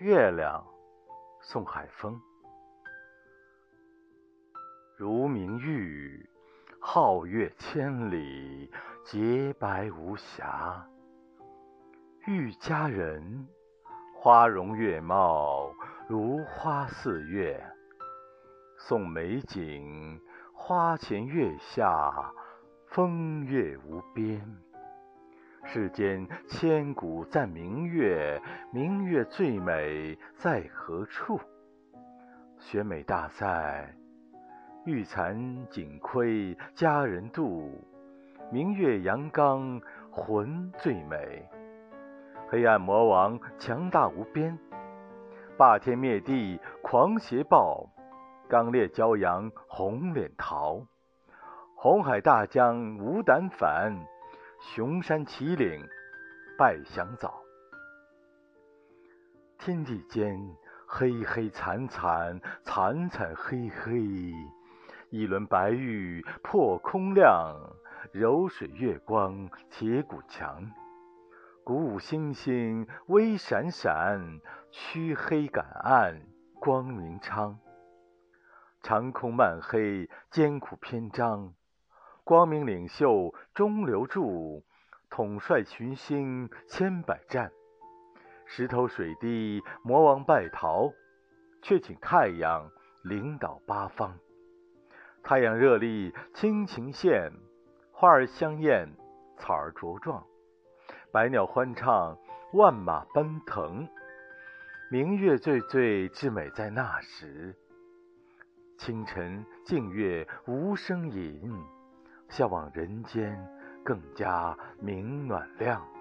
月亮，宋海峰。如明玉，皓月千里，洁白无瑕。玉佳人，花容月貌，如花似月。宋美景，花前月下，风月无边。世间千古赞明月，明月最美在何处？选美大赛，玉残锦盔佳人妒，明月阳刚魂最美。黑暗魔王强大无边，霸天灭地狂邪暴，刚烈骄阳红脸桃。红海大江无胆反。雄山奇岭拜祥早，天地间黑黑惨惨惨惨黑黑，一轮白玉破空亮，柔水月光铁骨强。鼓舞星星微闪闪，驱黑赶暗光明昌。长空漫黑艰苦篇章。光明领袖中流柱，统帅群星千百战。石头水滴魔王败逃，却请太阳领导八方。太阳热力亲情现，花儿香艳草儿茁壮，百鸟欢唱万马奔腾。明月最最之美在那时，清晨静月无声饮。向往人间更加明暖亮。